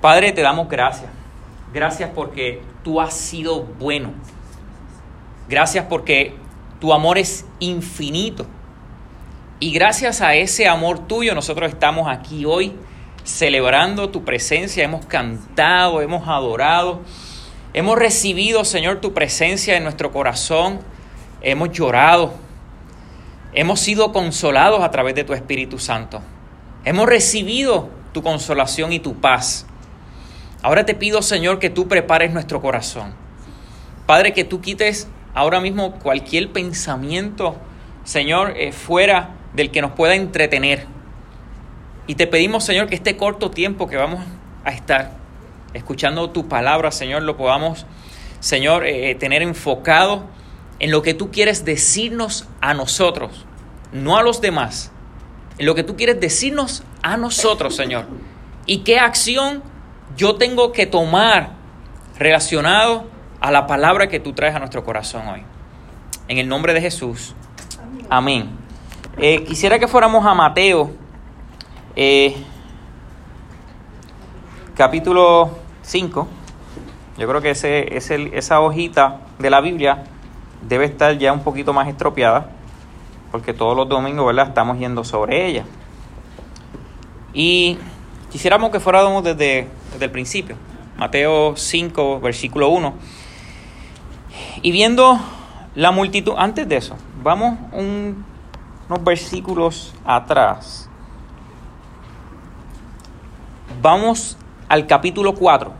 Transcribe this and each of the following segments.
Padre, te damos gracias. Gracias porque tú has sido bueno. Gracias porque tu amor es infinito. Y gracias a ese amor tuyo nosotros estamos aquí hoy celebrando tu presencia. Hemos cantado, hemos adorado. Hemos recibido, Señor, tu presencia en nuestro corazón. Hemos llorado. Hemos sido consolados a través de tu Espíritu Santo. Hemos recibido tu consolación y tu paz. Ahora te pido, Señor, que tú prepares nuestro corazón. Padre, que tú quites ahora mismo cualquier pensamiento, Señor, eh, fuera del que nos pueda entretener. Y te pedimos, Señor, que este corto tiempo que vamos a estar escuchando tu palabra, Señor, lo podamos, Señor, eh, tener enfocado en lo que tú quieres decirnos a nosotros, no a los demás, en lo que tú quieres decirnos a nosotros, Señor. Y qué acción yo tengo que tomar relacionado a la palabra que tú traes a nuestro corazón hoy. En el nombre de Jesús. Amén. Eh, quisiera que fuéramos a Mateo, eh, capítulo 5. Yo creo que ese, esa hojita de la Biblia debe estar ya un poquito más estropeada, porque todos los domingos ¿verdad? estamos yendo sobre ella. Y quisiéramos que fuéramos desde desde el principio. Mateo 5, versículo 1. Y viendo la multitud, antes de eso, vamos unos versículos atrás. Vamos al capítulo 4.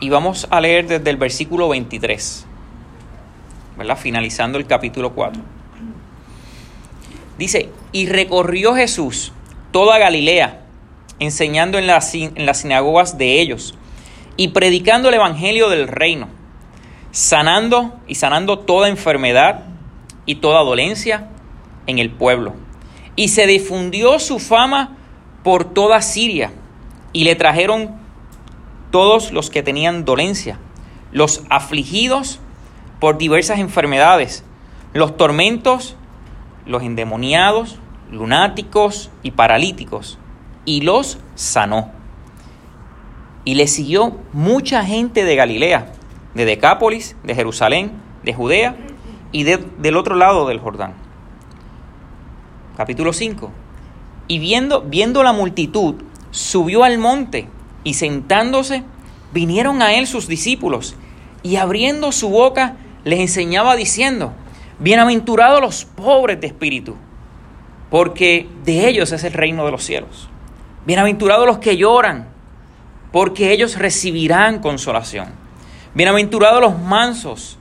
Y vamos a leer desde el versículo 23. ¿Verdad? Finalizando el capítulo 4. Dice, y recorrió Jesús toda Galilea enseñando en las, en las sinagogas de ellos y predicando el Evangelio del reino, sanando y sanando toda enfermedad y toda dolencia en el pueblo. Y se difundió su fama por toda Siria y le trajeron todos los que tenían dolencia, los afligidos por diversas enfermedades, los tormentos, los endemoniados, lunáticos y paralíticos y los sanó. Y le siguió mucha gente de Galilea, de Decápolis, de Jerusalén, de Judea y del otro lado del Jordán. Capítulo 5. Y viendo, viendo la multitud, subió al monte y sentándose, vinieron a él sus discípulos y abriendo su boca les enseñaba diciendo, bienaventurados los pobres de espíritu, porque de ellos es el reino de los cielos. Bienaventurados los que lloran, porque ellos recibirán consolación. Bienaventurados los mansos,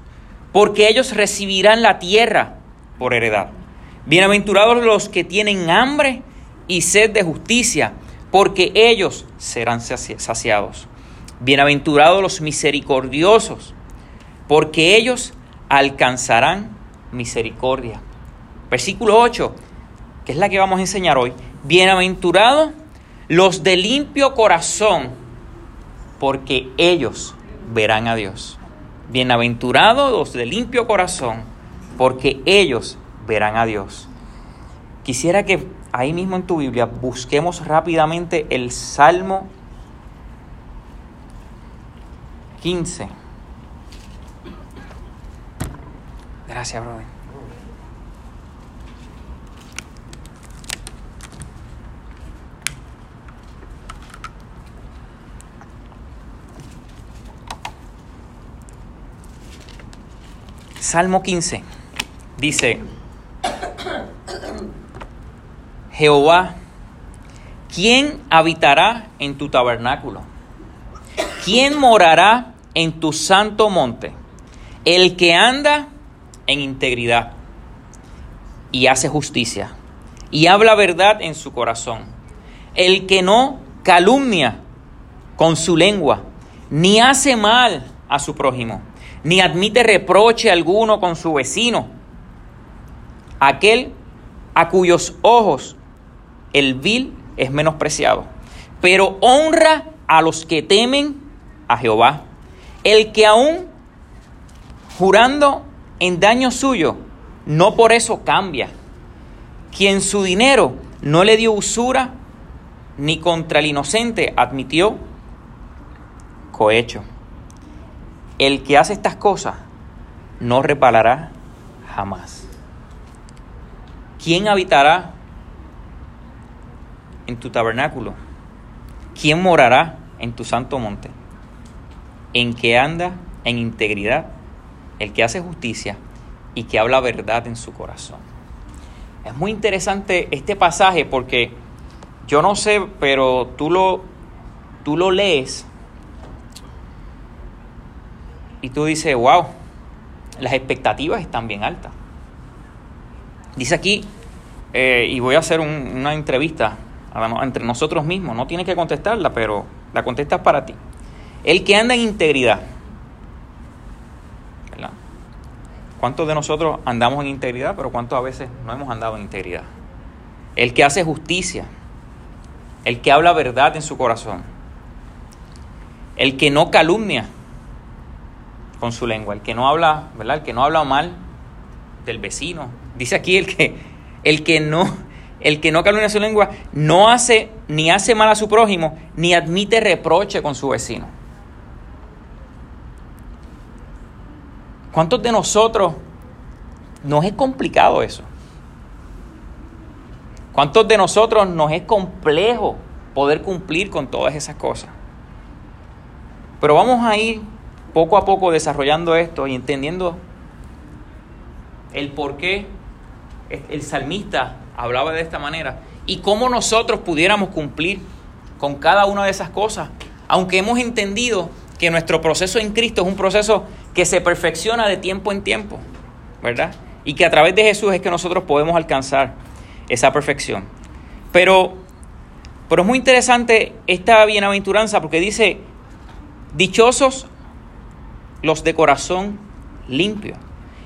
porque ellos recibirán la tierra por heredad. Bienaventurados los que tienen hambre y sed de justicia, porque ellos serán saciados. Bienaventurados los misericordiosos, porque ellos alcanzarán misericordia. Versículo 8, que es la que vamos a enseñar hoy. Bienaventurados los de limpio corazón, porque ellos verán a Dios. Bienaventurados los de limpio corazón, porque ellos verán a Dios. Quisiera que ahí mismo en tu Biblia busquemos rápidamente el Salmo 15. Gracias, brother. Salmo 15 dice, Jehová, ¿quién habitará en tu tabernáculo? ¿Quién morará en tu santo monte? El que anda en integridad y hace justicia y habla verdad en su corazón. El que no calumnia con su lengua, ni hace mal a su prójimo ni admite reproche alguno con su vecino, aquel a cuyos ojos el vil es menospreciado, pero honra a los que temen a Jehová, el que aún jurando en daño suyo, no por eso cambia, quien su dinero no le dio usura ni contra el inocente admitió cohecho. El que hace estas cosas no repalará jamás. ¿Quién habitará en tu tabernáculo? ¿Quién morará en tu santo monte? En que anda en integridad, el que hace justicia y que habla verdad en su corazón. Es muy interesante este pasaje porque yo no sé, pero tú lo, tú lo lees y tú dices, wow, las expectativas están bien altas. Dice aquí, eh, y voy a hacer una entrevista entre nosotros mismos, no tienes que contestarla, pero la contestas para ti. El que anda en integridad. ¿Cuántos de nosotros andamos en integridad, pero cuántos a veces no hemos andado en integridad? El que hace justicia, el que habla verdad en su corazón, el que no calumnia, con su lengua, el que no habla, ¿verdad? El que no habla mal del vecino. Dice aquí el que el que no el que no calumnia su lengua no hace ni hace mal a su prójimo ni admite reproche con su vecino. ¿Cuántos de nosotros nos es complicado eso? ¿Cuántos de nosotros nos es complejo poder cumplir con todas esas cosas? Pero vamos a ir poco a poco desarrollando esto y entendiendo el por qué el salmista hablaba de esta manera y cómo nosotros pudiéramos cumplir con cada una de esas cosas, aunque hemos entendido que nuestro proceso en Cristo es un proceso que se perfecciona de tiempo en tiempo, ¿verdad? Y que a través de Jesús es que nosotros podemos alcanzar esa perfección. Pero, pero es muy interesante esta bienaventuranza porque dice, dichosos los de corazón limpio.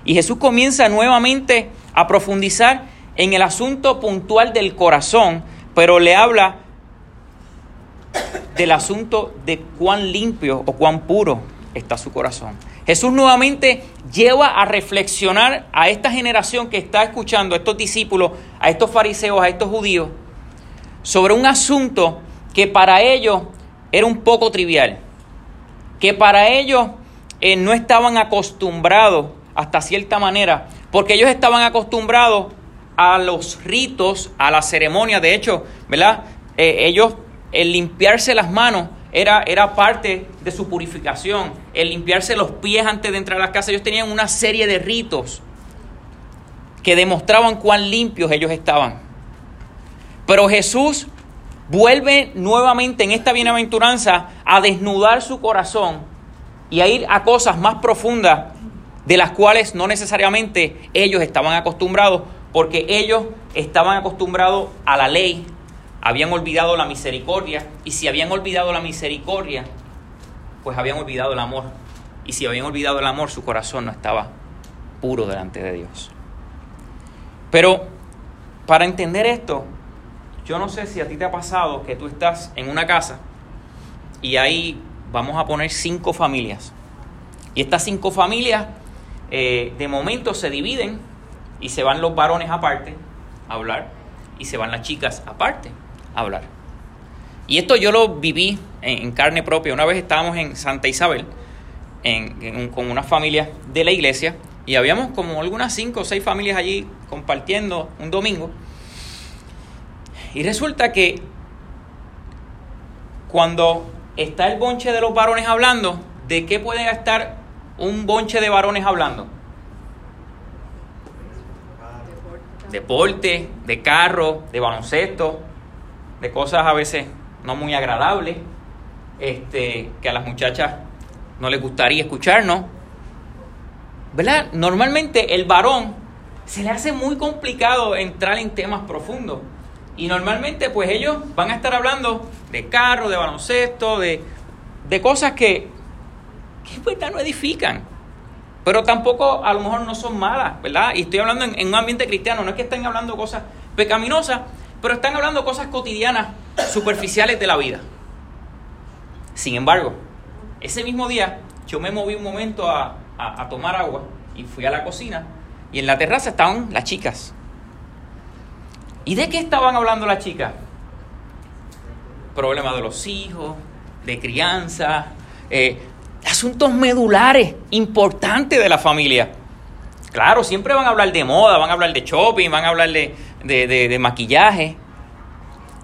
Y Jesús comienza nuevamente a profundizar en el asunto puntual del corazón, pero le habla del asunto de cuán limpio o cuán puro está su corazón. Jesús nuevamente lleva a reflexionar a esta generación que está escuchando, a estos discípulos, a estos fariseos, a estos judíos, sobre un asunto que para ellos era un poco trivial, que para ellos eh, no estaban acostumbrados hasta cierta manera, porque ellos estaban acostumbrados a los ritos, a la ceremonia. De hecho, ¿verdad? Eh, ellos, el limpiarse las manos era, era parte de su purificación. El limpiarse los pies antes de entrar a la casa. Ellos tenían una serie de ritos que demostraban cuán limpios ellos estaban. Pero Jesús vuelve nuevamente en esta bienaventuranza a desnudar su corazón y a ir a cosas más profundas de las cuales no necesariamente ellos estaban acostumbrados, porque ellos estaban acostumbrados a la ley, habían olvidado la misericordia, y si habían olvidado la misericordia, pues habían olvidado el amor. Y si habían olvidado el amor, su corazón no estaba puro delante de Dios. Pero para entender esto, yo no sé si a ti te ha pasado que tú estás en una casa y ahí vamos a poner cinco familias. Y estas cinco familias eh, de momento se dividen y se van los varones aparte a hablar y se van las chicas aparte a hablar. Y esto yo lo viví en, carne propia. Una vez estábamos en Santa Isabel con una familia de la iglesia y habíamos como algunas cinco o seis familias allí compartiendo un domingo. Y resulta que cuando está el bonche de los varones hablando, ¿de qué puede estar un bonche de varones hablando? Deporte, de carro, de baloncesto, de cosas a veces no muy agradables, este, que a las muchachas no les gustaría escucharnos. ¿Verdad? Normalmente el varón se le hace muy complicado entrar en temas profundos. Y normalmente pues ellos van a estar hablando de carro, de baloncesto, de, cosas que, que pues, no edifican. Pero tampoco a lo mejor no son malas, ¿verdad? Y estoy hablando en, un ambiente cristiano, no es que estén hablando cosas pecaminosas, pero están hablando cosas cotidianas, superficiales de la vida. Sin embargo, ese mismo día yo me moví un momento a, a tomar agua y fui a la cocina y en la terraza estaban las chicas ¿Y de qué estaban hablando las chicas? problemas de los hijos, de crianza, eh, asuntos medulares importantes de la familia. Claro, siempre van a hablar de moda, van a hablar de shopping, van a hablar de, de maquillaje,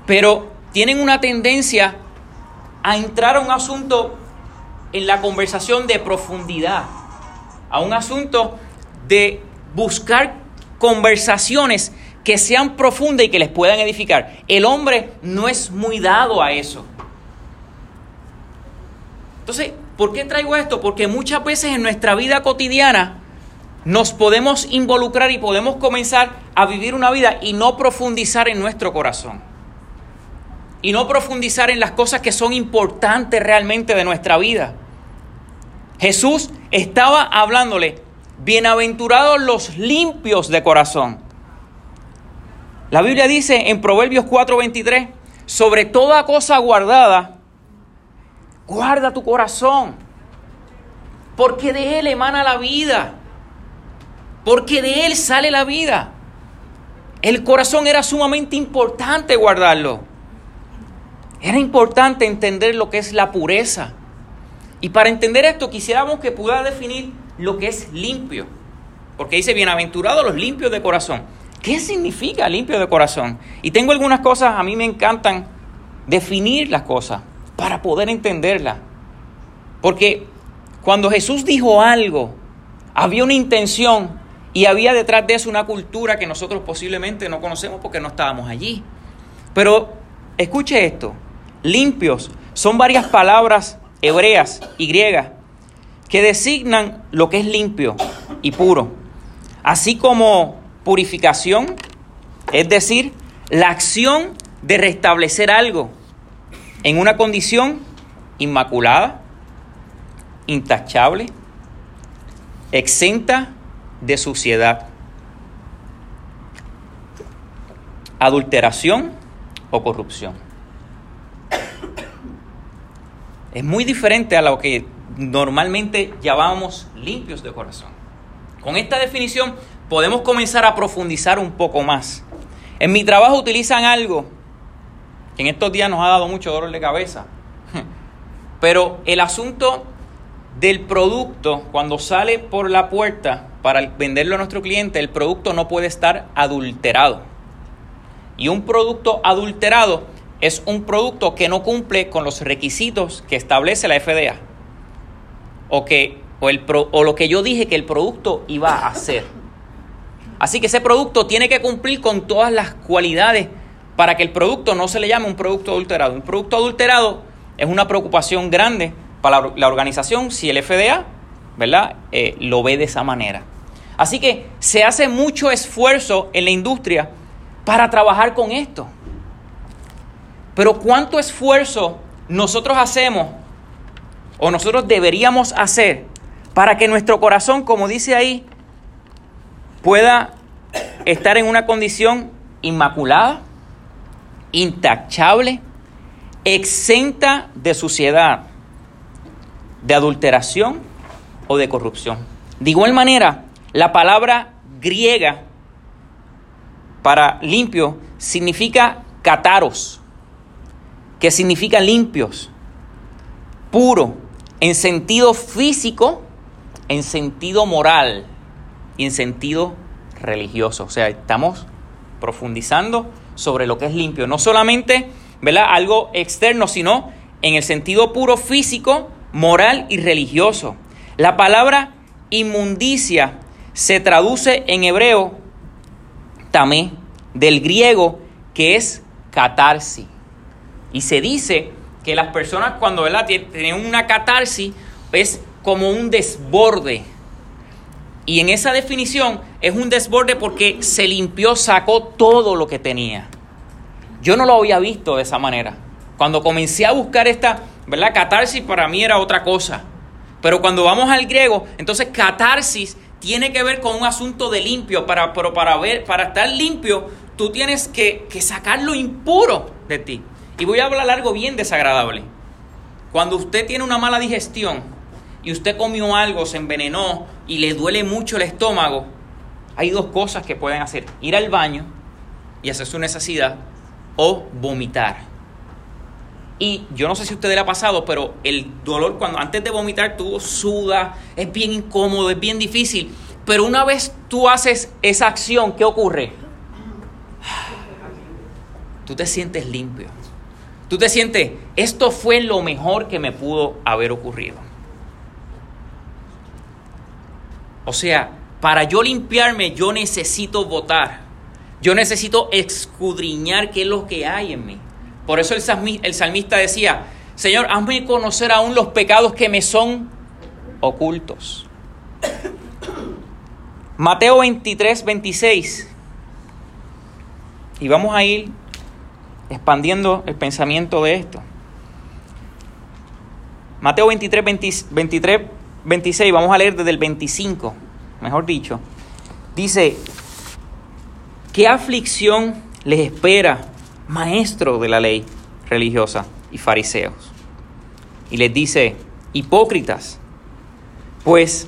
pero tienen una tendencia a entrar a un asunto en la conversación de profundidad, a un asunto de buscar conversaciones que sean profundas y que les puedan edificar. El hombre no es muy dado a eso. Entonces, ¿por qué traigo esto? Porque muchas veces en nuestra vida cotidiana nos podemos involucrar y podemos comenzar a vivir una vida y no profundizar en nuestro corazón. Y no profundizar en las cosas que son importantes realmente de nuestra vida. Jesús estaba hablándole, bienaventurados los limpios de corazón. La Biblia dice en Proverbios 4:23, sobre toda cosa guardada, guarda tu corazón, porque de él emana la vida, porque de él sale la vida. El corazón era sumamente importante guardarlo. Era importante entender lo que es la pureza. Y para entender esto quisiéramos que pueda definir lo que es limpio. Porque dice, bienaventurados los limpios de corazón. ¿Qué significa limpio de corazón? Y tengo algunas cosas, a mí me encantan definir las cosas para poder entenderlas. Porque cuando Jesús dijo algo, había una intención y había detrás de eso una cultura que nosotros posiblemente no conocemos porque no estábamos allí. Pero escuche esto, limpios son varias palabras hebreas y griegas que designan lo que es limpio y puro, así como purificación, es decir, la acción de restablecer algo en una condición inmaculada, intachable, exenta de suciedad, adulteración o corrupción. Es muy diferente a lo que normalmente llamábamos limpios de corazón. Con esta definición podemos comenzar a profundizar un poco más. En mi trabajo utilizan algo que en estos días nos ha dado mucho dolor de cabeza. Pero el asunto del producto, cuando sale por la puerta para venderlo a nuestro cliente, el producto no puede estar adulterado. Y un producto adulterado es un producto que no cumple con los requisitos que establece la FDA o, que, o, el o lo que yo dije que el producto iba a hacer. Así que ese producto tiene que cumplir con todas las cualidades para que el producto no se le llame un producto adulterado. Un producto adulterado es una preocupación grande para la organización si el FDA ¿verdad? Eh, lo ve de esa manera. Así que se hace mucho esfuerzo en la industria para trabajar con esto. Pero ¿cuánto esfuerzo nosotros hacemos o nosotros deberíamos hacer para que nuestro corazón, como dice ahí, pueda estar en una condición inmaculada, intachable, exenta de suciedad, de adulteración o de corrupción? De igual manera, la palabra griega para limpio significa cataros que significa limpios, puro, en sentido físico, en sentido moral y en sentido religioso. O sea, estamos profundizando sobre lo que es limpio. No solamente, ¿verdad? Algo externo, sino en el sentido puro físico, moral y religioso. La palabra inmundicia se traduce en hebreo tamé, del griego que es catarsis. Y se dice que las personas cuando ¿verdad? tienen una catarsis es como un desborde. Y en esa definición es un desborde porque se limpió, sacó todo lo que tenía. Yo no lo había visto de esa manera. Cuando comencé a buscar esta, ¿verdad? Catarsis para mí era otra cosa. Pero cuando vamos al griego, entonces catarsis tiene que ver con un asunto de limpio. Para, pero para, ver, para estar limpio, tú tienes que, que sacar lo impuro de ti. Y voy a hablar algo bien desagradable. Cuando usted tiene una mala digestión y usted comió algo, se envenenó y le duele mucho el estómago, hay dos cosas que pueden hacer. Ir al baño y hacer su necesidad o vomitar. Y yo no sé si a usted le ha pasado, pero el dolor cuando antes de vomitar tú suda, es bien incómodo, es bien difícil. Pero una vez tú haces esa acción, ¿qué ocurre? Tú te sientes limpio. Tú te sientes, esto fue lo mejor que me pudo haber ocurrido. O sea, para yo limpiarme yo necesito votar. Yo necesito escudriñar qué es lo que hay en mí. Por eso el salmista decía, Señor, hazme conocer aún los pecados que me son ocultos. Mateo 23, 26. Y vamos a ir expandiendo el pensamiento de esto. Mateo 23, 23, 26, vamos a leer desde el 25, mejor dicho. Dice, ¿qué aflicción les espera maestro de la ley religiosa y fariseos. Y les dice, hipócritas, pues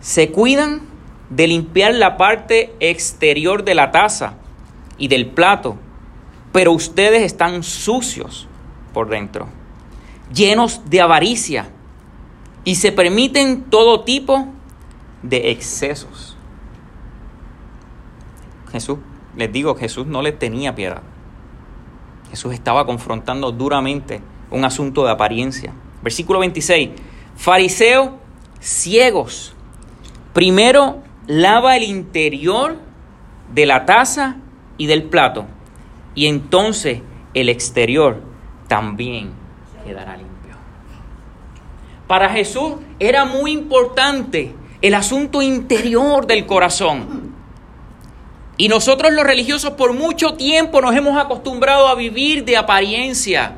se cuidan de limpiar la parte exterior de la taza y del plato, pero ustedes están sucios por dentro, llenos de avaricia y se permiten todo tipo de excesos. Jesús, les digo, Jesús no les tenía piedad. Jesús estaba confrontando duramente un asunto de apariencia. Versículo 26. Fariseos ciegos. Primero lava el interior de la taza y del plato, y entonces el exterior también quedará limpio. Para Jesús era muy importante el asunto interior del corazón. Y nosotros los religiosos por mucho tiempo nos hemos acostumbrado a vivir de apariencia.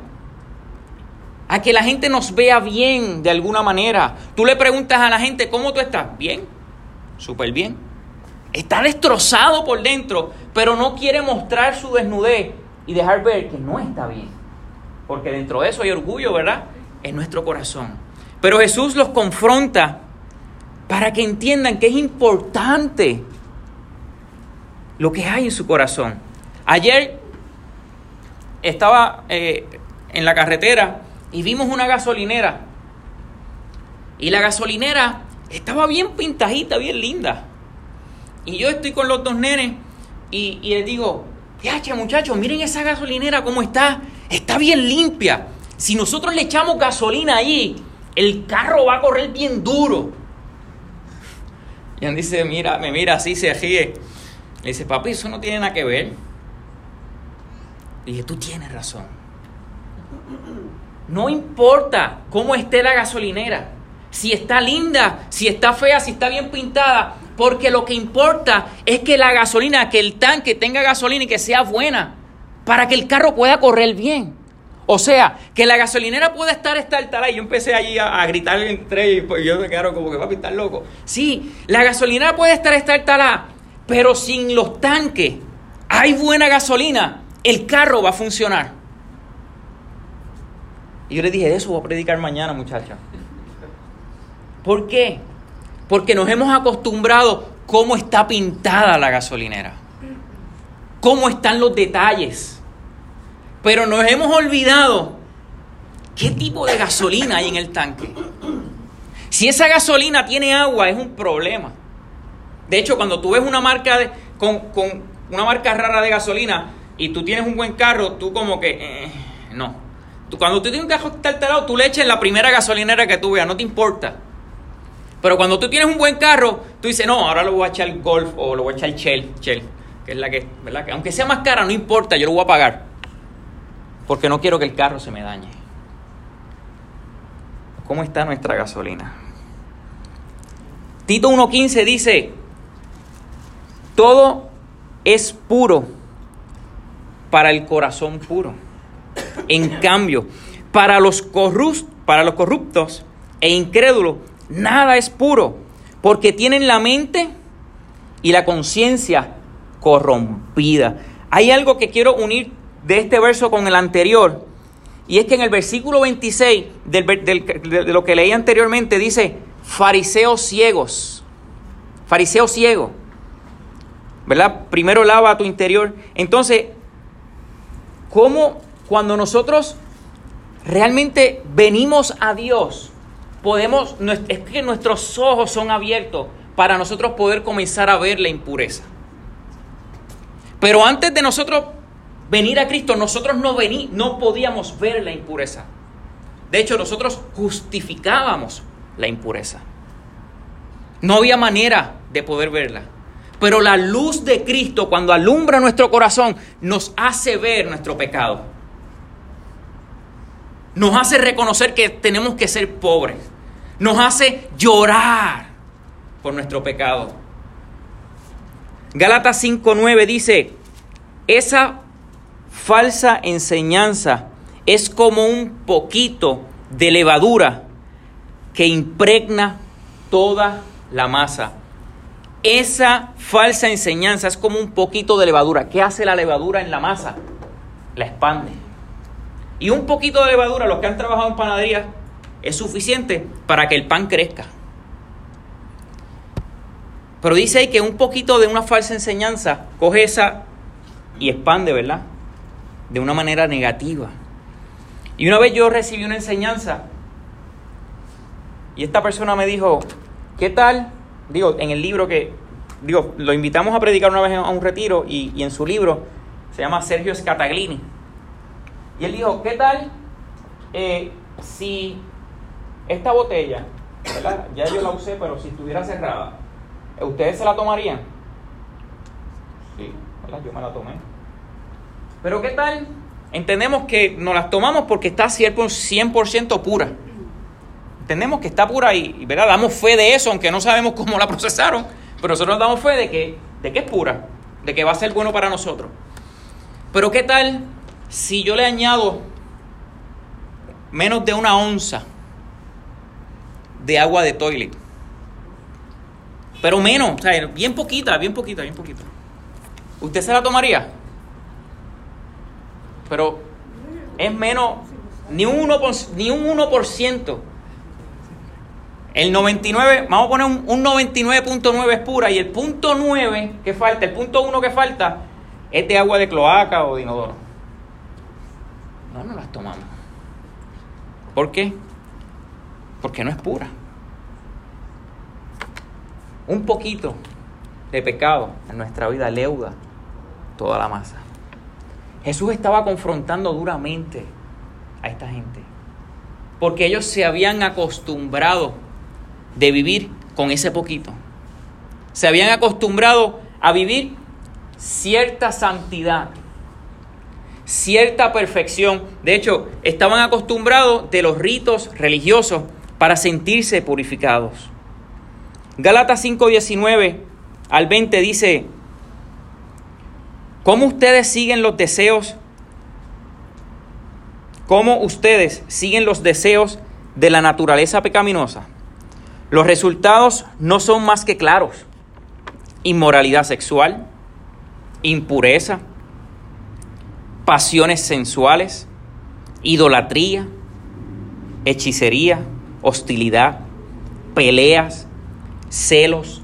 A que la gente nos vea bien de alguna manera. Tú le preguntas a la gente, ¿cómo tú estás? Bien, súper bien. Está destrozado por dentro, pero no quiere mostrar su desnudez y dejar ver que no está bien. Porque dentro de eso hay orgullo, ¿verdad? En nuestro corazón. Pero Jesús los confronta para que entiendan que es importante lo que hay en su corazón. Ayer estaba eh, en la carretera y vimos una gasolinera. Y la gasolinera estaba bien pintajita, bien linda. Y yo estoy con los dos nenes y, les digo, ya muchachos, miren esa gasolinera cómo está. Está bien limpia. Si nosotros le echamos gasolina ahí, el carro va a correr bien duro. Y él dice, mira, me mira así, se ríe. Le dice, papi, eso no tiene nada que ver. Le dije, tú tienes razón. No importa cómo esté la gasolinera, si está linda, si está fea, si está bien pintada, porque lo que importa es que la gasolina, que el tanque tenga gasolina y que sea buena, para que el carro pueda correr bien. O sea, que la gasolinera pueda estar estartalada. Y yo empecé allí a, gritar entre y pues yo me quedaron como que va a pintar loco. Sí, la gasolinera puede estar estartalada, pero sin los tanques, hay buena gasolina, el carro va a funcionar. Y yo le dije, eso voy a predicar mañana, muchacha. ¿Por qué? Porque nos hemos acostumbrado cómo está pintada la gasolinera, cómo están los detalles. Pero nos hemos olvidado qué tipo de gasolina hay en el tanque. Si esa gasolina tiene agua es un problema. De hecho, cuando tú ves una marca de, con, una marca rara de gasolina y tú tienes un buen carro, tú como que, eh, no. Cuando tú tienes un carro alterado, tú le echas la primera gasolinera que tú veas, no te importa. Pero cuando tú tienes un buen carro, tú dices, no, ahora lo voy a echar Golf o lo voy a echar Shell, Shell, que es la que, ¿verdad? Que aunque sea más cara, no importa, yo lo voy a pagar. Porque no quiero que el carro se me dañe. ¿Cómo está nuestra gasolina? Tito 1.15 dice, todo es puro para el corazón puro. En cambio, para los, para los corruptos e incrédulos, nada es puro, porque tienen la mente y la conciencia corrompida. Hay algo que quiero unir de este verso con el anterior, y es que en el versículo 26 de lo que leí anteriormente dice, fariseos ciegos, fariseos ciegos. ¿verdad? Primero lava tu interior. Entonces, ¿cómo cuando nosotros realmente venimos a Dios, podemos, es que nuestros ojos son abiertos para nosotros poder comenzar a ver la impureza. Pero antes de nosotros venir a Cristo, nosotros no, vení, no podíamos ver la impureza. De hecho, nosotros justificábamos la impureza. No había manera de poder verla. Pero la luz de Cristo, cuando alumbra nuestro corazón, nos hace ver nuestro pecado. Nos hace reconocer que tenemos que ser pobres. Nos hace llorar por nuestro pecado. Gálatas 5.9 dice, esa falsa enseñanza es como un poquito de levadura que impregna toda la masa. Esa falsa enseñanza es como un poquito de levadura. ¿Qué hace la levadura en la masa? La expande. Y un poquito de levadura, los que han trabajado en panadería, es suficiente para que el pan crezca. Pero dice ahí que un poquito de una falsa enseñanza coge esa y expande, ¿verdad? De una manera negativa. Y una vez yo recibí una enseñanza y esta persona me dijo, ¿qué tal? Digo, en el libro que, digo, lo invitamos a predicar una vez a un retiro y, en su libro se llama Sergio Scataglini. Y él dijo, ¿qué tal eh, si esta botella, ¿verdad? ya yo la usé, pero si estuviera cerrada, ¿ustedes se la tomarían? Sí, ¿verdad? yo me la tomé. Pero ¿qué tal? Entendemos que nos las tomamos porque está 100% pura. Entendemos que está pura y, ¿verdad? Damos fe de eso, aunque no sabemos cómo la procesaron, pero nosotros damos fe de que, de que es pura, de que va a ser bueno para nosotros. Pero ¿qué tal si yo le añado menos de una onza de agua de toilet? Pero menos, o sea, bien poquita, bien poquita, bien poquita. ¿Usted se la tomaría? Pero es menos, ni un 1%. Ni un 1%. El 99, vamos a poner un, un 99.9 es pura y el punto 9 que falta, el punto 1 que falta es de agua de cloaca o de inodoro. No nos las tomamos. ¿Por qué? Porque no es pura. Un poquito de pecado en nuestra vida leuda toda la masa. Jesús estaba confrontando duramente a esta gente, porque ellos se habían acostumbrado de vivir con ese poquito. Se habían acostumbrado a vivir cierta santidad, cierta perfección. De hecho, estaban acostumbrados de los ritos religiosos para sentirse purificados. Gálatas 5:19 al 20 dice, ¿Cómo ustedes siguen los deseos? ¿Cómo ustedes siguen los deseos de la naturaleza pecaminosa? Los resultados no son más que claros. Inmoralidad sexual, impureza, pasiones sensuales, idolatría, hechicería, hostilidad, peleas, celos,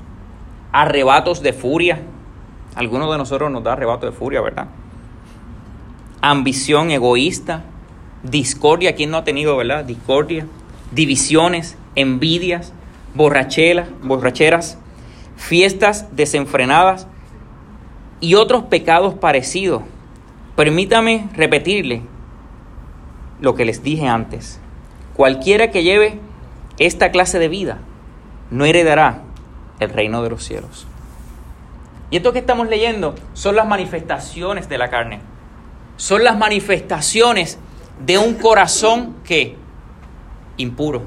arrebatos de furia algunos de nosotros nos da arrebato de furia, ¿verdad? Ambición egoísta, discordia, ¿quién no ha tenido, verdad? Discordia, divisiones, envidias, borracheras, borracheras, fiestas desenfrenadas y otros pecados parecidos. Permítame repetirle lo que les dije antes. Cualquiera que lleve esta clase de vida no heredará el reino de los cielos. Y esto que estamos leyendo son las manifestaciones de la carne. Son las manifestaciones de un corazón que impuro.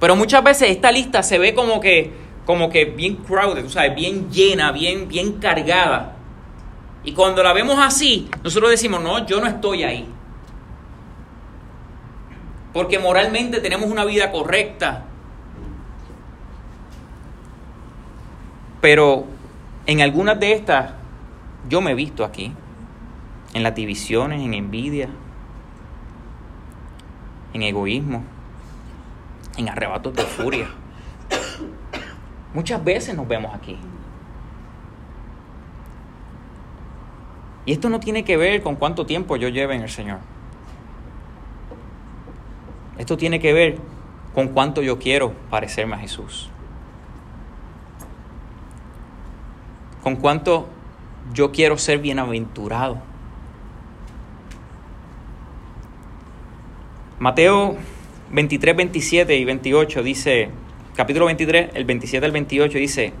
Pero muchas veces esta lista se ve como que, como que bien crowded, tú sabes, bien llena, bien, bien cargada. Y cuando la vemos así, nosotros decimos, no, yo no estoy ahí. Porque moralmente tenemos una vida correcta. Pero en algunas de estas yo me he visto aquí, en las divisiones, en envidia, en egoísmo, en arrebatos de furia. Muchas veces nos vemos aquí. Y esto no tiene que ver con cuánto tiempo yo lleve en el Señor. Esto tiene que ver con cuánto yo quiero parecerme a Jesús. Con cuánto yo quiero ser bienaventurado. Mateo 23, 27 y 28 dice, capítulo 23, el 27 al 28 dice,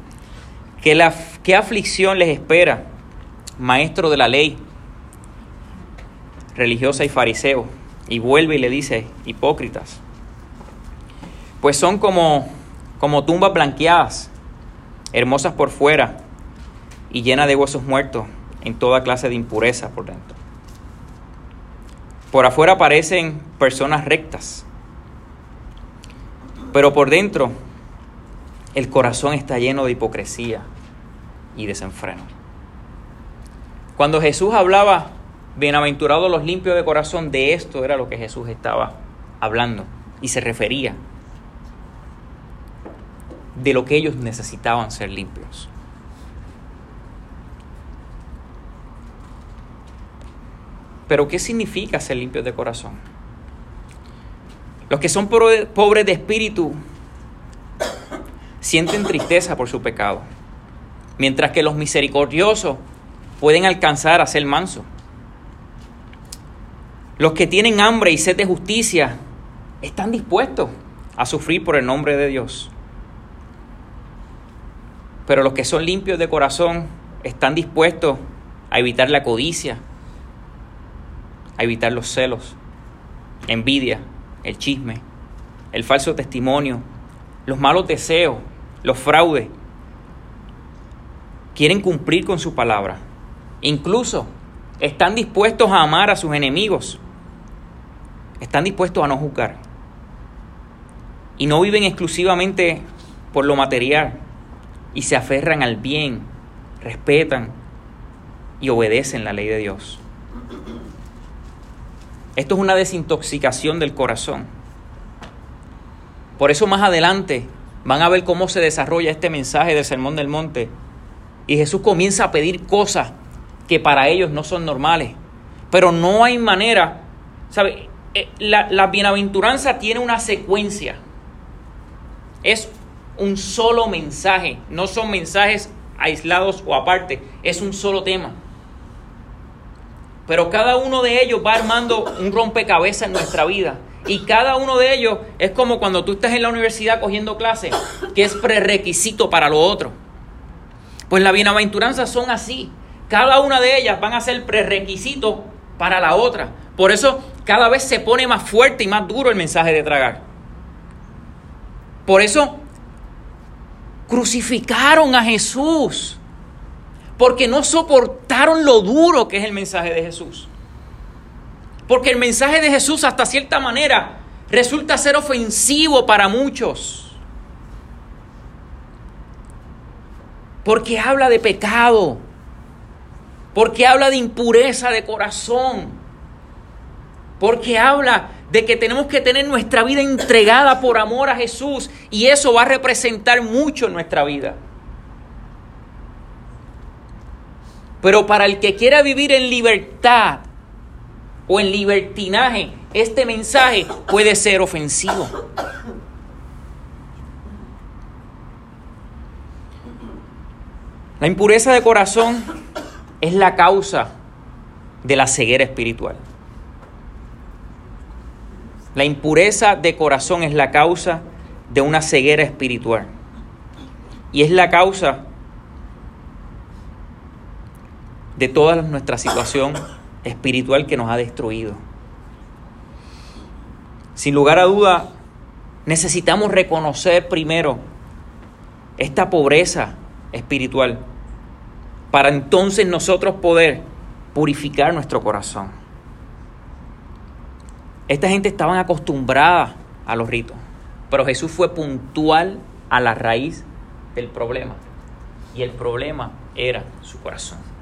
que la, ¿qué aflicción les espera, maestro de la ley, religiosa y fariseo? Y vuelve y le dice, hipócritas, pues son como, como tumbas blanqueadas, hermosas por fuera y llenas de huesos muertos en toda clase de impureza por dentro. Por afuera parecen personas rectas, pero por dentro el corazón está lleno de hipocresía y desenfreno. Cuando Jesús hablaba, bienaventurados los limpios de corazón, de esto era lo que Jesús estaba hablando y se refería de lo que ellos necesitaban ser limpios. Pero ¿qué significa ser limpios de corazón? Los que son pobres de espíritu sienten tristeza por su pecado, mientras que los misericordiosos pueden alcanzar a ser mansos. Los que tienen hambre y sed de justicia están dispuestos a sufrir por el nombre de Dios. Pero los que son limpios de corazón están dispuestos a evitar la codicia, a evitar los celos, envidia, el chisme, el falso testimonio, los malos deseos, los fraudes. Quieren cumplir con su palabra. Incluso están dispuestos a amar a sus enemigos. Están dispuestos a no juzgar. Y no viven exclusivamente por lo material. Y se aferran al bien, respetan y obedecen la ley de Dios. Esto es una desintoxicación del corazón. Por eso más adelante van a ver cómo se desarrolla este mensaje del Sermón del Monte. Y Jesús comienza a pedir cosas que para ellos no son normales. Pero no hay manera, ¿sabe? Eh, la, la bienaventuranza tiene una secuencia. Es un solo mensaje, no son mensajes aislados o aparte, es un solo tema. Pero cada uno de ellos va armando un rompecabezas en nuestra vida. Y cada uno de ellos es como cuando tú estás en la universidad cogiendo clases, que es prerequisito para lo otro. Pues las bienaventuranzas son así. Cada una de ellas van a ser prerequisito para la otra. Por eso cada vez se pone más fuerte y más duro el mensaje de tragar. Por eso crucificaron a Jesús porque no soportaron lo duro que es el mensaje de Jesús. Porque el mensaje de Jesús hasta cierta manera resulta ser ofensivo para muchos. Porque habla de pecado. Porque habla de impureza de corazón. Porque habla de que tenemos que tener nuestra vida entregada por amor a Jesús. Y eso va a representar mucho en nuestra vida. Pero para el que quiera vivir en libertad o en libertinaje, este mensaje puede ser ofensivo. La impureza de corazón es la causa de la ceguera espiritual. La impureza de corazón es la causa de una ceguera espiritual. Y es la causa de toda nuestra situación espiritual que nos ha destruido. Sin lugar a duda, necesitamos reconocer primero esta pobreza espiritual para entonces nosotros poder purificar nuestro corazón. Esta gente estaba acostumbrada a los ritos, pero Jesús fue puntual a la raíz del problema. Y el problema era su corazón.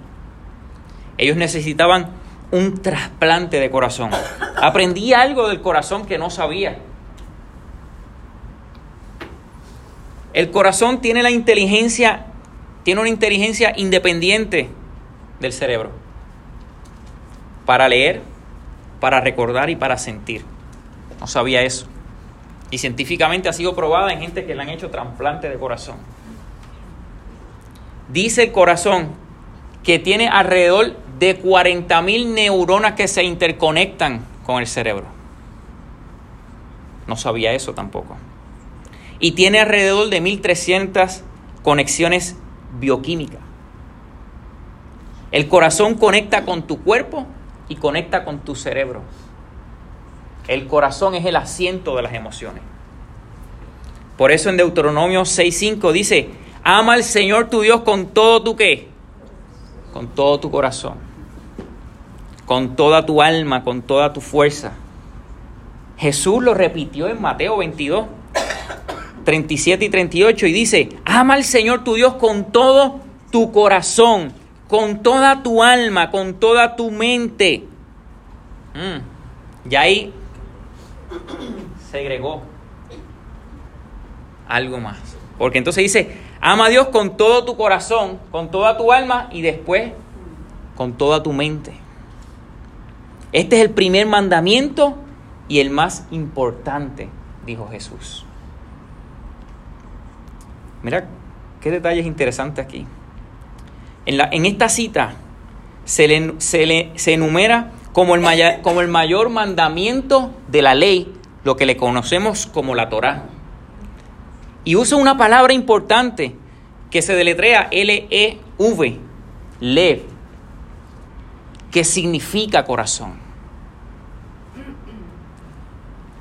Ellos necesitaban un trasplante de corazón. Aprendí algo del corazón que no sabía. El corazón tiene la inteligencia, tiene una inteligencia independiente del cerebro para leer, para recordar y para sentir. No sabía eso. Y científicamente ha sido probada en gente que le han hecho trasplante de corazón. Dice el corazón que tiene alrededor de 40.000 neuronas que se interconectan con el cerebro. No sabía eso tampoco. Y tiene alrededor de 1.300 conexiones bioquímicas. El corazón conecta con tu cuerpo y conecta con tu cerebro. El corazón es el asiento de las emociones. Por eso en Deuteronomio 6.5 dice, ama al Señor tu Dios con todo tu qué? Con todo tu corazón, con toda tu alma, con toda tu fuerza. Jesús lo repitió en Mateo 22, 37 y 38 y dice, ama al Señor tu Dios con todo tu corazón, con toda tu alma, con toda tu mente. Mm. Y ahí segregó algo más. Porque entonces dice, ama a Dios con todo tu corazón, con toda tu alma y después con toda tu mente. Este es el primer mandamiento y el más importante, dijo Jesús. Mira qué detalles interesantes aquí. En, la, en esta cita se, le, se, se enumera como el, como el mayor mandamiento de la ley, lo que le conocemos como la Torá. Y usa una palabra importante que se deletrea L-E-V, Lev, que significa corazón.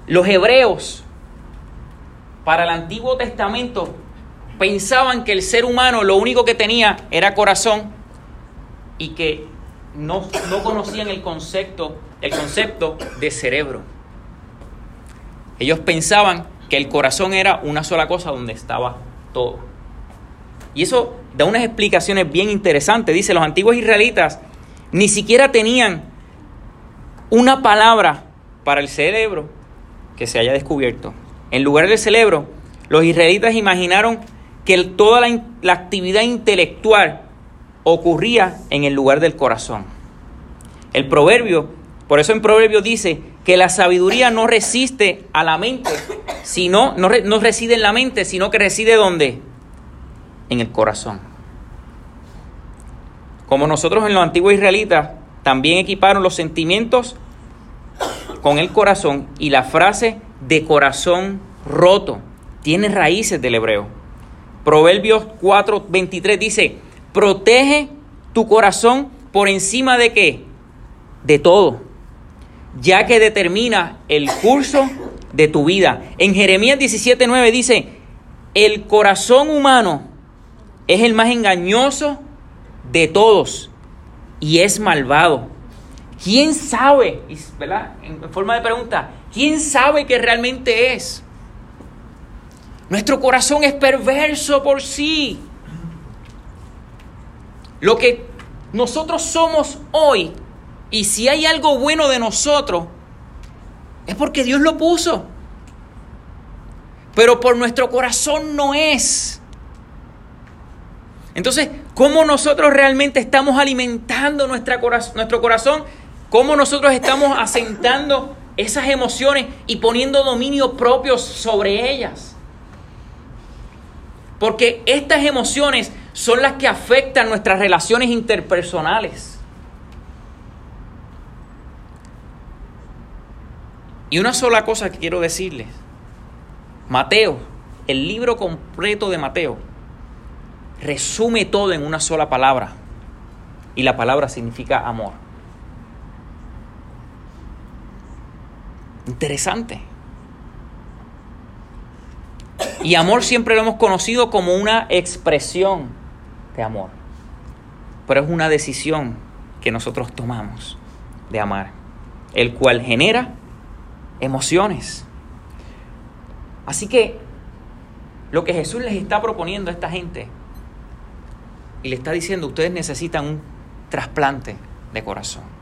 Los hebreos, para el Antiguo Testamento, pensaban que el ser humano lo único que tenía era corazón y que no, conocían el concepto, el concepto de cerebro. Ellos pensaban que el corazón era una sola cosa donde estaba todo. Y eso da unas explicaciones bien interesantes. Dice, los antiguos israelitas ni siquiera tenían una palabra para el cerebro que se haya descubierto. En lugar del cerebro, los israelitas imaginaron que toda la, la actividad intelectual ocurría en el lugar del corazón. El proverbio, por eso en proverbio dice que la sabiduría no resiste a la mente, sino, no, no reside en la mente, sino que reside ¿dónde? En el corazón. Como nosotros en los antiguos israelitas también equiparon los sentimientos con el corazón y la frase de corazón roto tiene raíces del hebreo. Proverbios 4:23 dice, Protege tu corazón por encima de qué? De todo, ya que determina el curso de tu vida. En Jeremías 17:9 dice, el corazón humano es el más engañoso de todos y es malvado. ¿Quién sabe? ¿Verdad? En forma de pregunta, ¿quién sabe que realmente es? Nuestro corazón es perverso por sí. Lo que nosotros somos hoy, y si hay algo bueno de nosotros, es porque Dios lo puso. Pero por nuestro corazón no es. Entonces, ¿cómo nosotros realmente estamos alimentando nuestro corazón? ¿Cómo nosotros estamos asentando esas emociones y poniendo dominio propio sobre ellas? Porque estas emociones son las que afectan nuestras relaciones interpersonales. Y una sola cosa que quiero decirles. Mateo, el libro completo de Mateo, resume todo en una sola palabra. Y la palabra significa amor. Interesante. Y amor siempre lo hemos conocido como una expresión de amor. Pero es una decisión que nosotros tomamos de amar, el cual genera emociones. Así que lo que Jesús les está proponiendo a esta gente y le está diciendo, ustedes necesitan un trasplante de corazón.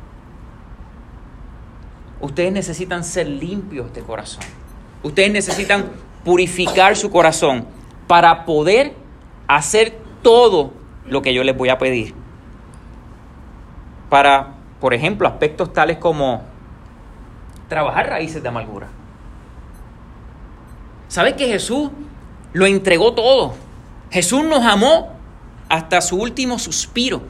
Ustedes necesitan ser limpios de corazón. Ustedes necesitan purificar su corazón para poder hacer todo lo que yo les voy a pedir. Para, por ejemplo, aspectos tales como trabajar raíces de amargura. ¿Sabes que Jesús lo entregó todo? Jesús nos amó hasta su último suspiro.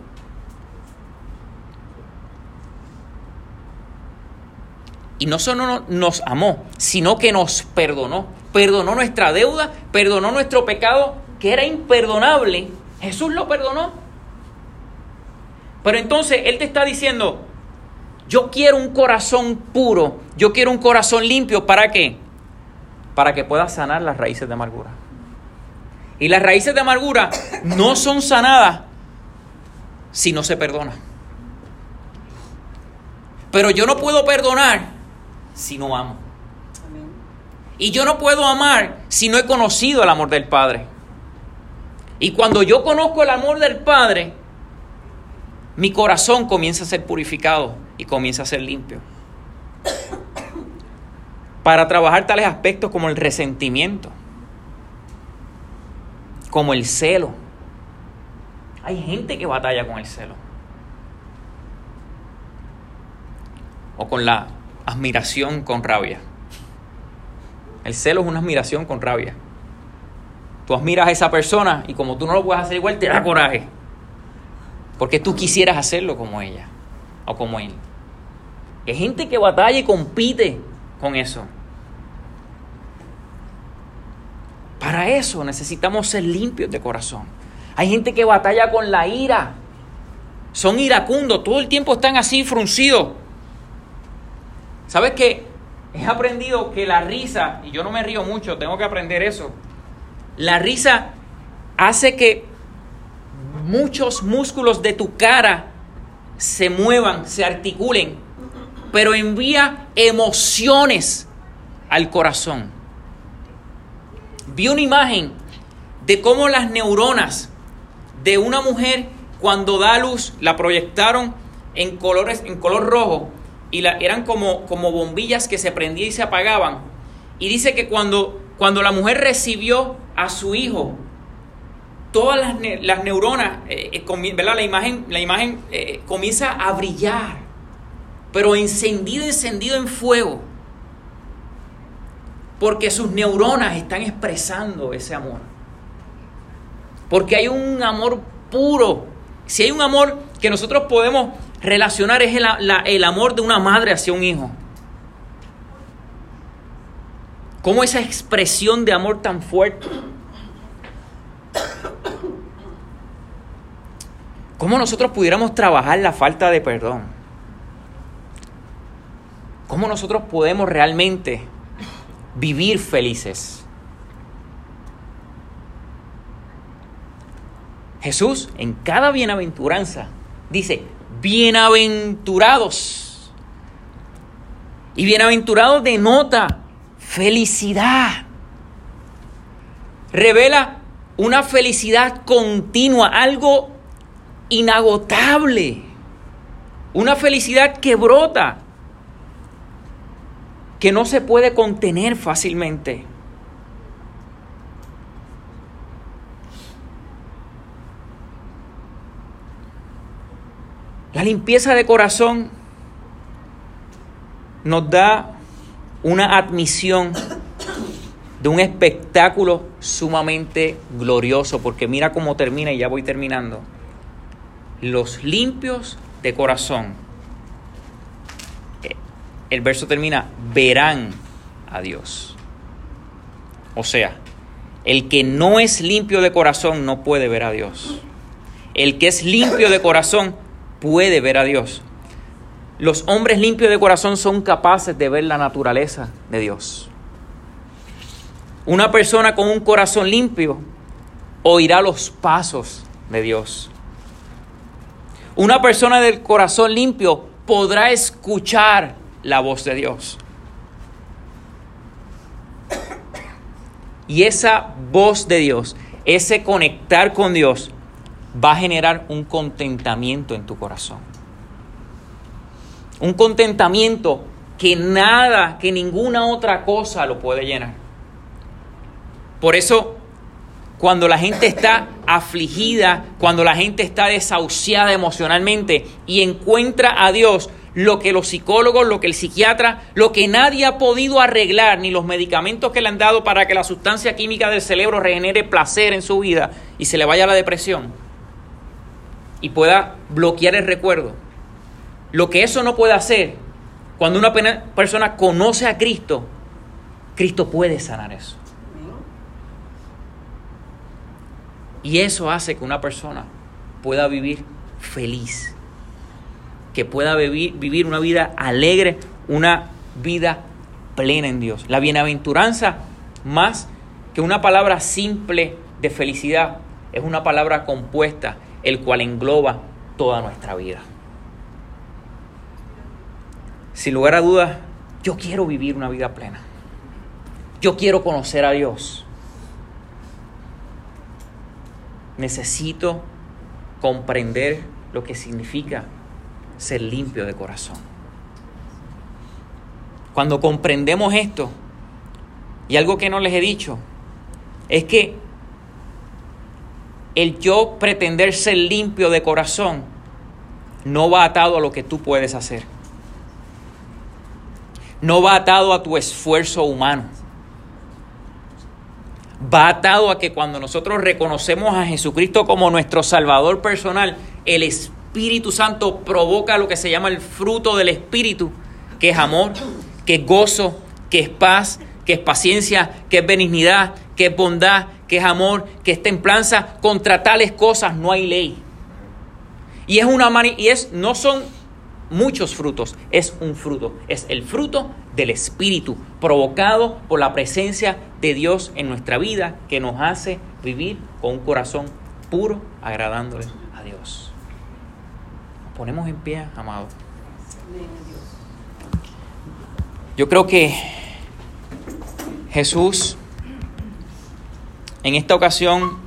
Y no solo nos amó, sino que nos perdonó. Perdonó nuestra deuda, perdonó nuestro pecado, que era imperdonable. Jesús lo perdonó. Pero entonces Él te está diciendo, yo quiero un corazón puro, yo quiero un corazón limpio. ¿Para qué? Para que puedas sanar las raíces de amargura. Y las raíces de amargura no son sanadas si no se perdona. Pero yo no puedo perdonar si no amo. Y yo no puedo amar si no he conocido el amor del Padre. Y cuando yo conozco el amor del Padre, mi corazón comienza a ser purificado y comienza a ser limpio. Para trabajar tales aspectos como el resentimiento, como el celo. Hay gente que batalla con el celo. O con la admiración con rabia. El celo es una admiración con rabia. Tú admiras a esa persona y como tú no lo puedes hacer igual, te da coraje. Porque tú quisieras hacerlo como ella o como él. Hay gente que batalla y compite con eso. Para eso necesitamos ser limpios de corazón. Hay gente que batalla con la ira. Son iracundos, todo el tiempo están así fruncidos. ¿Sabes qué? He aprendido que la risa, y yo no me río mucho, tengo que aprender eso. La risa hace que muchos músculos de tu cara se muevan, se articulen, pero envía emociones al corazón. Vi una imagen de cómo las neuronas de una mujer cuando da luz la proyectaron en colores en color rojo y la, eran como, como bombillas que se prendían y se apagaban. Y dice que cuando, cuando la mujer recibió a su hijo, todas las, neuronas, eh, eh, La imagen, la imagen eh, comienza a brillar, pero encendido, encendido en fuego. Porque sus neuronas están expresando ese amor. Porque hay un amor puro. Si hay un amor que nosotros podemos relacionar es el, amor de una madre hacia un hijo. ¿Cómo esa expresión de amor tan fuerte? ¿Cómo nosotros pudiéramos trabajar la falta de perdón? ¿Cómo nosotros podemos realmente vivir felices? Jesús en cada bienaventuranza dice, bienaventurados. Y bienaventurado denota felicidad. Revela una felicidad continua, algo inagotable, una felicidad que brota, que no se puede contener fácilmente. La limpieza de corazón nos da una admisión de un espectáculo sumamente glorioso, porque mira cómo termina y ya voy terminando los limpios de corazón. El verso termina, verán a Dios. O sea, el que no es limpio de corazón no puede ver a Dios. El que es limpio de corazón puede ver a Dios. Los hombres limpios de corazón son capaces de ver la naturaleza de Dios. Una persona con un corazón limpio oirá los pasos de Dios. Una persona del corazón limpio podrá escuchar la voz de Dios. Y esa voz de Dios, ese conectar con Dios, va a generar un contentamiento en tu corazón. Un contentamiento que nada, que ninguna otra cosa lo puede llenar. Por eso cuando la gente está afligida, cuando la gente está desahuciada emocionalmente y encuentra a Dios, lo que los psicólogos, lo que el psiquiatra, lo que nadie ha podido arreglar, ni los medicamentos que le han dado para que la sustancia química del cerebro regenere placer en su vida y se le vaya la depresión y pueda bloquear el recuerdo. Lo que eso no puede hacer, cuando una persona conoce a Cristo, Cristo puede sanar eso. Y eso hace que una persona pueda vivir feliz, que pueda vivir, vivir una vida alegre, una vida plena en Dios. La bienaventuranza, más que una palabra simple de felicidad, es una palabra compuesta, el cual engloba toda nuestra vida. Sin lugar a dudas, yo quiero vivir una vida plena. Yo quiero conocer a Dios. Necesito comprender lo que significa ser limpio de corazón. Cuando comprendemos esto, y algo que no les he dicho, es que el yo pretender ser limpio de corazón no va atado a lo que tú puedes hacer. No va atado a tu esfuerzo humano. Va atado a que cuando nosotros reconocemos a Jesucristo como nuestro Salvador personal, el Espíritu Santo provoca lo que se llama el fruto del Espíritu, que es amor, que es gozo, que es paz, que es paciencia, que es benignidad, que es bondad, que es amor, que es templanza. Contra tales cosas no hay ley. Y es una y es no son muchos frutos, es un fruto, es el fruto del espíritu provocado por la presencia de Dios en nuestra vida que nos hace vivir con un corazón puro agradándole a Dios. Nos ponemos en pie, amado. Yo creo que Jesús en esta ocasión